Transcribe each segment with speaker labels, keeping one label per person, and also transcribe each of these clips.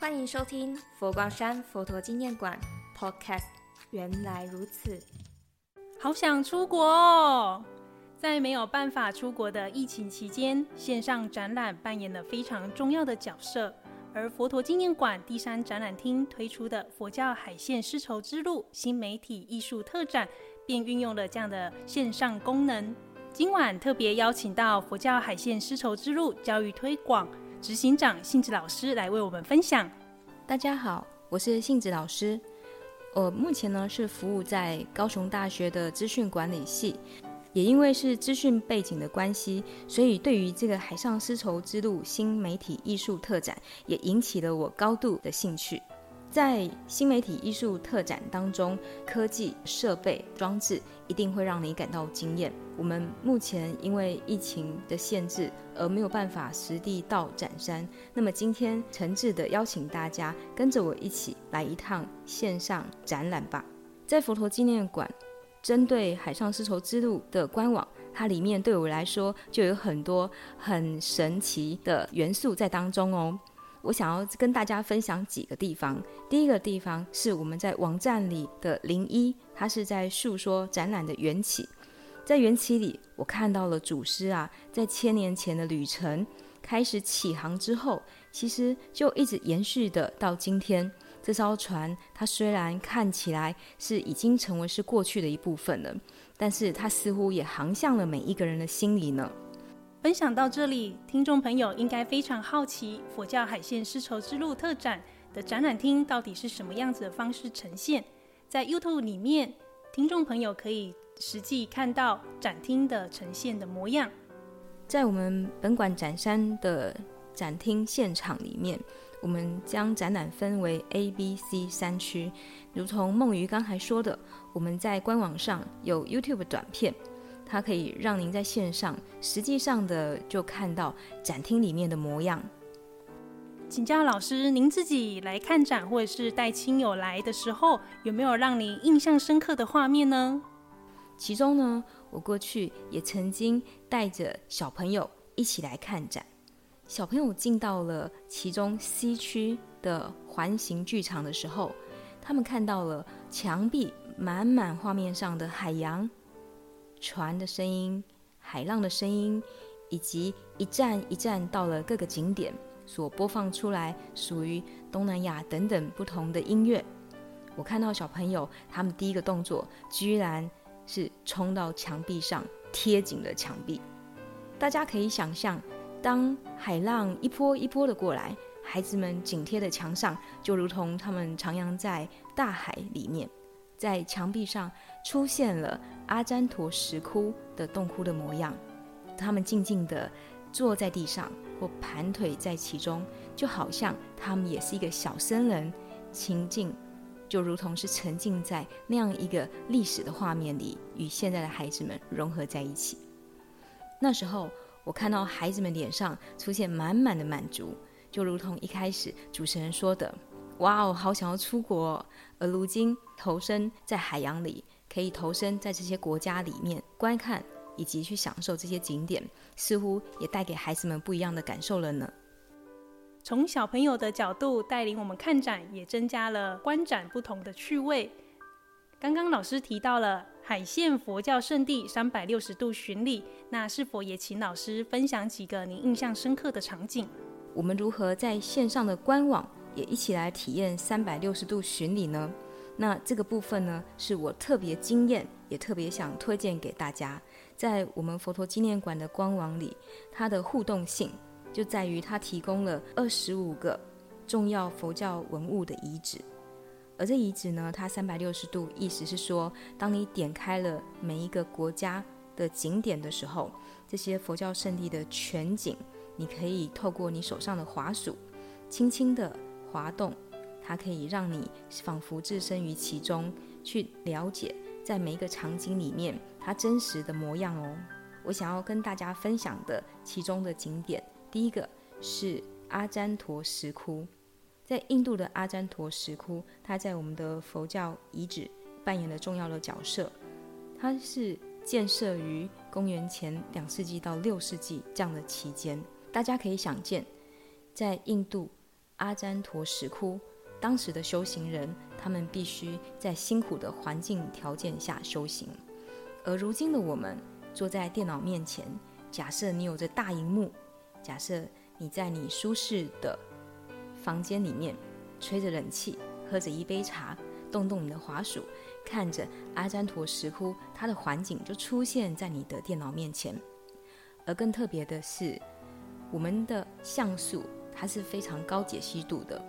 Speaker 1: 欢迎收听佛光山佛陀纪念馆 Podcast。原来如此，
Speaker 2: 好想出国哦！在没有办法出国的疫情期间，线上展览扮演了非常重要的角色。而佛陀纪念馆第三展览厅推出的佛教海线丝绸之路新媒体艺术特展，便运用了这样的线上功能。今晚特别邀请到佛教海线丝绸之路教育推广执行长信子老师来为我们分享。
Speaker 3: 大家好，我是信子老师。我目前呢是服务在高雄大学的资讯管理系，也因为是资讯背景的关系，所以对于这个海上丝绸之路新媒体艺术特展也引起了我高度的兴趣。在新媒体艺术特展当中，科技设备装置一定会让你感到惊艳。我们目前因为疫情的限制而没有办法实地到展山，那么今天诚挚的邀请大家跟着我一起来一趟线上展览吧。在佛陀纪念馆，针对海上丝绸之路的官网，它里面对我来说就有很多很神奇的元素在当中哦。我想要跟大家分享几个地方。第一个地方是我们在网站里的零一，它是在诉说展览的缘起。在缘起里，我看到了祖师啊，在千年前的旅程开始起航之后，其实就一直延续的到今天。这艘船它虽然看起来是已经成为是过去的一部分了，但是它似乎也航向了每一个人的心里呢。
Speaker 2: 分享到这里，听众朋友应该非常好奇佛教海线丝绸之路特展的展览厅到底是什么样子的方式呈现。在 YouTube 里面，听众朋友可以实际看到展厅的呈现的模样。
Speaker 3: 在我们本馆展山的展厅现场里面，我们将展览分为 A、B、C 三区，如同梦鱼刚才说的，我们在官网上有 YouTube 短片。它可以让您在线上实际上的就看到展厅里面的模样。
Speaker 2: 请教老师，您自己来看展或者是带亲友来的时候，有没有让您印象深刻的画面呢？
Speaker 3: 其中呢，我过去也曾经带着小朋友一起来看展。小朋友进到了其中 C 区的环形剧场的时候，他们看到了墙壁满满画面上的海洋。船的声音、海浪的声音，以及一站一站到了各个景点所播放出来属于东南亚等等不同的音乐。我看到小朋友他们第一个动作，居然是冲到墙壁上贴紧了墙壁。大家可以想象，当海浪一波一波的过来，孩子们紧贴的墙上，就如同他们徜徉在大海里面。在墙壁上出现了阿占陀石窟的洞窟的模样，他们静静地坐在地上或盘腿在其中，就好像他们也是一个小僧人，情境就如同是沉浸在那样一个历史的画面里，与现在的孩子们融合在一起。那时候，我看到孩子们脸上出现满满的满足，就如同一开始主持人说的。哇哦，好想要出国！而如今投身在海洋里，可以投身在这些国家里面观看以及去享受这些景点，似乎也带给孩子们不一样的感受了呢。
Speaker 2: 从小朋友的角度带领我们看展，也增加了观展不同的趣味。刚刚老师提到了海线佛教圣地三百六十度巡礼，那是否也请老师分享几个您印象深刻的场景？
Speaker 3: 我们如何在线上的官网？也一起来体验三百六十度巡礼呢？那这个部分呢，是我特别惊艳，也特别想推荐给大家。在我们佛陀纪念馆的官网里，它的互动性就在于它提供了二十五个重要佛教文物的遗址，而这遗址呢，它三百六十度，意思是说，当你点开了每一个国家的景点的时候，这些佛教圣地的全景，你可以透过你手上的滑鼠，轻轻的。滑动，它可以让你仿佛置身于其中，去了解在每一个场景里面它真实的模样哦。我想要跟大家分享的其中的景点，第一个是阿占陀石窟，在印度的阿占陀石窟，它在我们的佛教遗址扮演了重要的角色。它是建设于公元前两世纪到六世纪这样的期间，大家可以想见，在印度。阿占陀石窟。当时的修行人，他们必须在辛苦的环境条件下修行，而如今的我们坐在电脑面前，假设你有着大荧幕，假设你在你舒适的房间里面吹着冷气，喝着一杯茶，动动你的滑鼠，看着阿占陀石窟，它的环境就出现在你的电脑面前。而更特别的是，我们的像素它是非常高解析度的。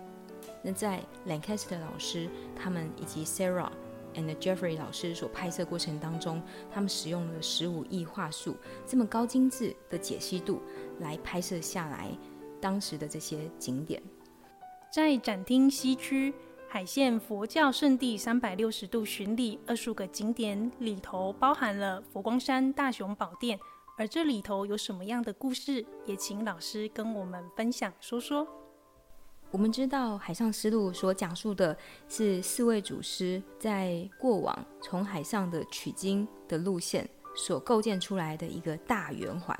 Speaker 3: 那在 Lancaster 老师他们以及 Sarah and Jeffrey 老师所拍摄过程当中，他们使用了十五亿画素这么高精致的解析度来拍摄下来当时的这些景点。
Speaker 2: 在展厅西区海线佛教圣地三百六十度巡礼二十五个景点里头，包含了佛光山大雄宝殿，而这里头有什么样的故事，也请老师跟我们分享说说。
Speaker 3: 我们知道，海上丝路所讲述的是四位祖师在过往从海上的取经的路线所构建出来的一个大圆环。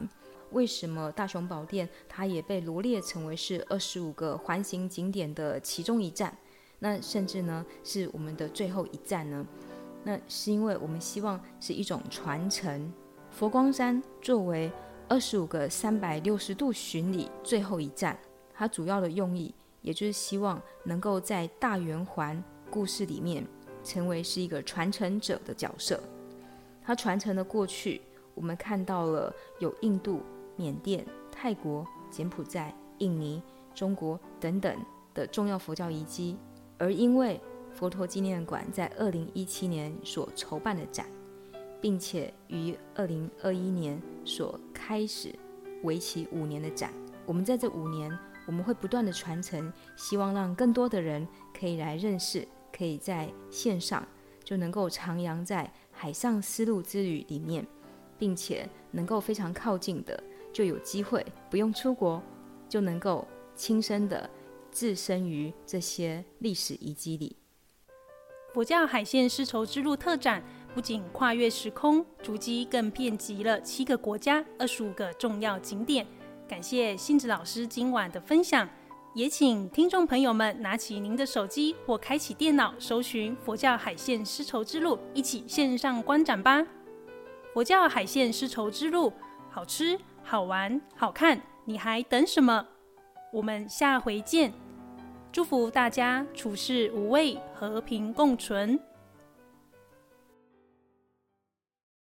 Speaker 3: 为什么大雄宝殿它也被罗列成为是二十五个环形景点的其中一站？那甚至呢是我们的最后一站呢？那是因为我们希望是一种传承。佛光山作为二十五个三百六十度巡礼最后一站，它主要的用意。也就是希望能够在大圆环故事里面成为是一个传承者的角色。它传承的过去，我们看到了有印度、缅甸、泰国、柬埔寨、印尼、中国等等的重要佛教遗迹。而因为佛陀纪念馆在二零一七年所筹办的展，并且于二零二一年所开始为期五年的展，我们在这五年。我们会不断的传承，希望让更多的人可以来认识，可以在线上就能够徜徉在海上丝路之旅里面，并且能够非常靠近的，就有机会不用出国，就能够亲身的置身于这些历史遗迹里。
Speaker 2: 佛教海线丝绸之路特展不仅跨越时空，足迹更遍及了七个国家、二十五个重要景点。感谢杏子老师今晚的分享，也请听众朋友们拿起您的手机或开启电脑，搜寻佛教海线丝绸之路，一起线上观展吧。佛教海线丝绸之路，好吃、好玩、好看，你还等什么？我们下回见！祝福大家处事无畏，和平共存。